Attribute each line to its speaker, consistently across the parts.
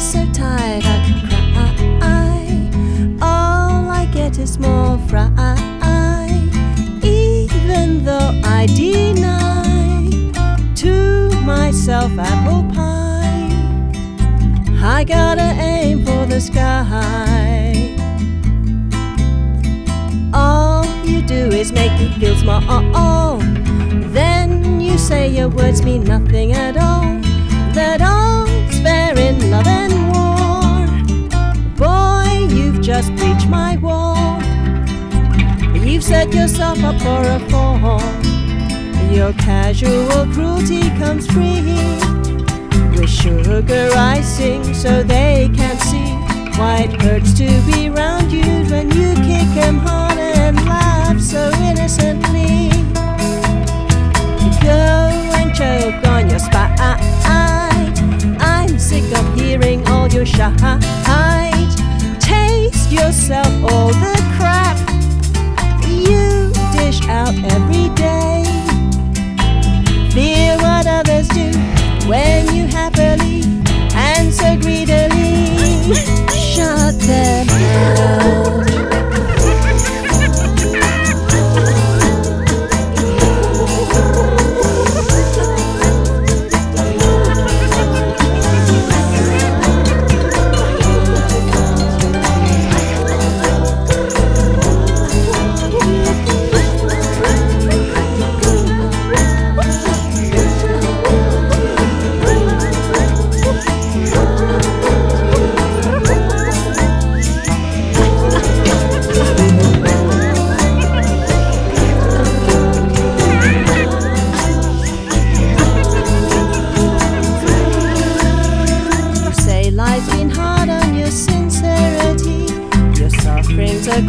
Speaker 1: so tired I could cry. All I get is more fry. Even though I deny to myself apple pie, I gotta aim for the sky. All you do is make me feel small. Then you say your words mean nothing at all. Love and war. Boy, you've just breached my wall. You've set yourself up for a fall. Your casual cruelty comes free with sugar icing so they can't see why it hurts to be around you when you all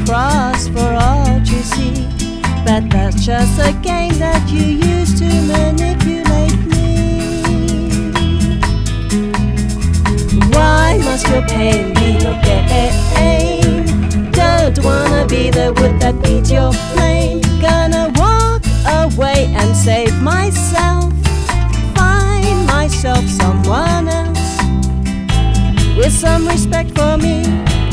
Speaker 1: cross for all to see. But that's just a game that you use to manipulate me. Why must your pain be your gain? Don't wanna be the wood that beats your flame. Gonna walk away and save myself. Find myself someone else with some respect for me,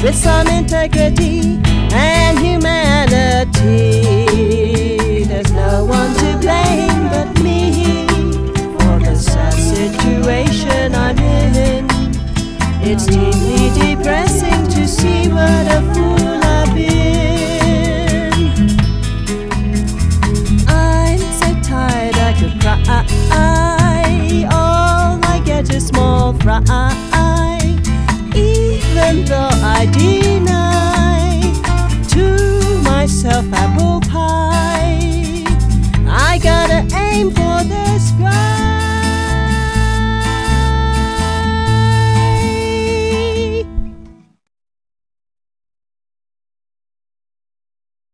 Speaker 1: with some integrity and humanity. I deny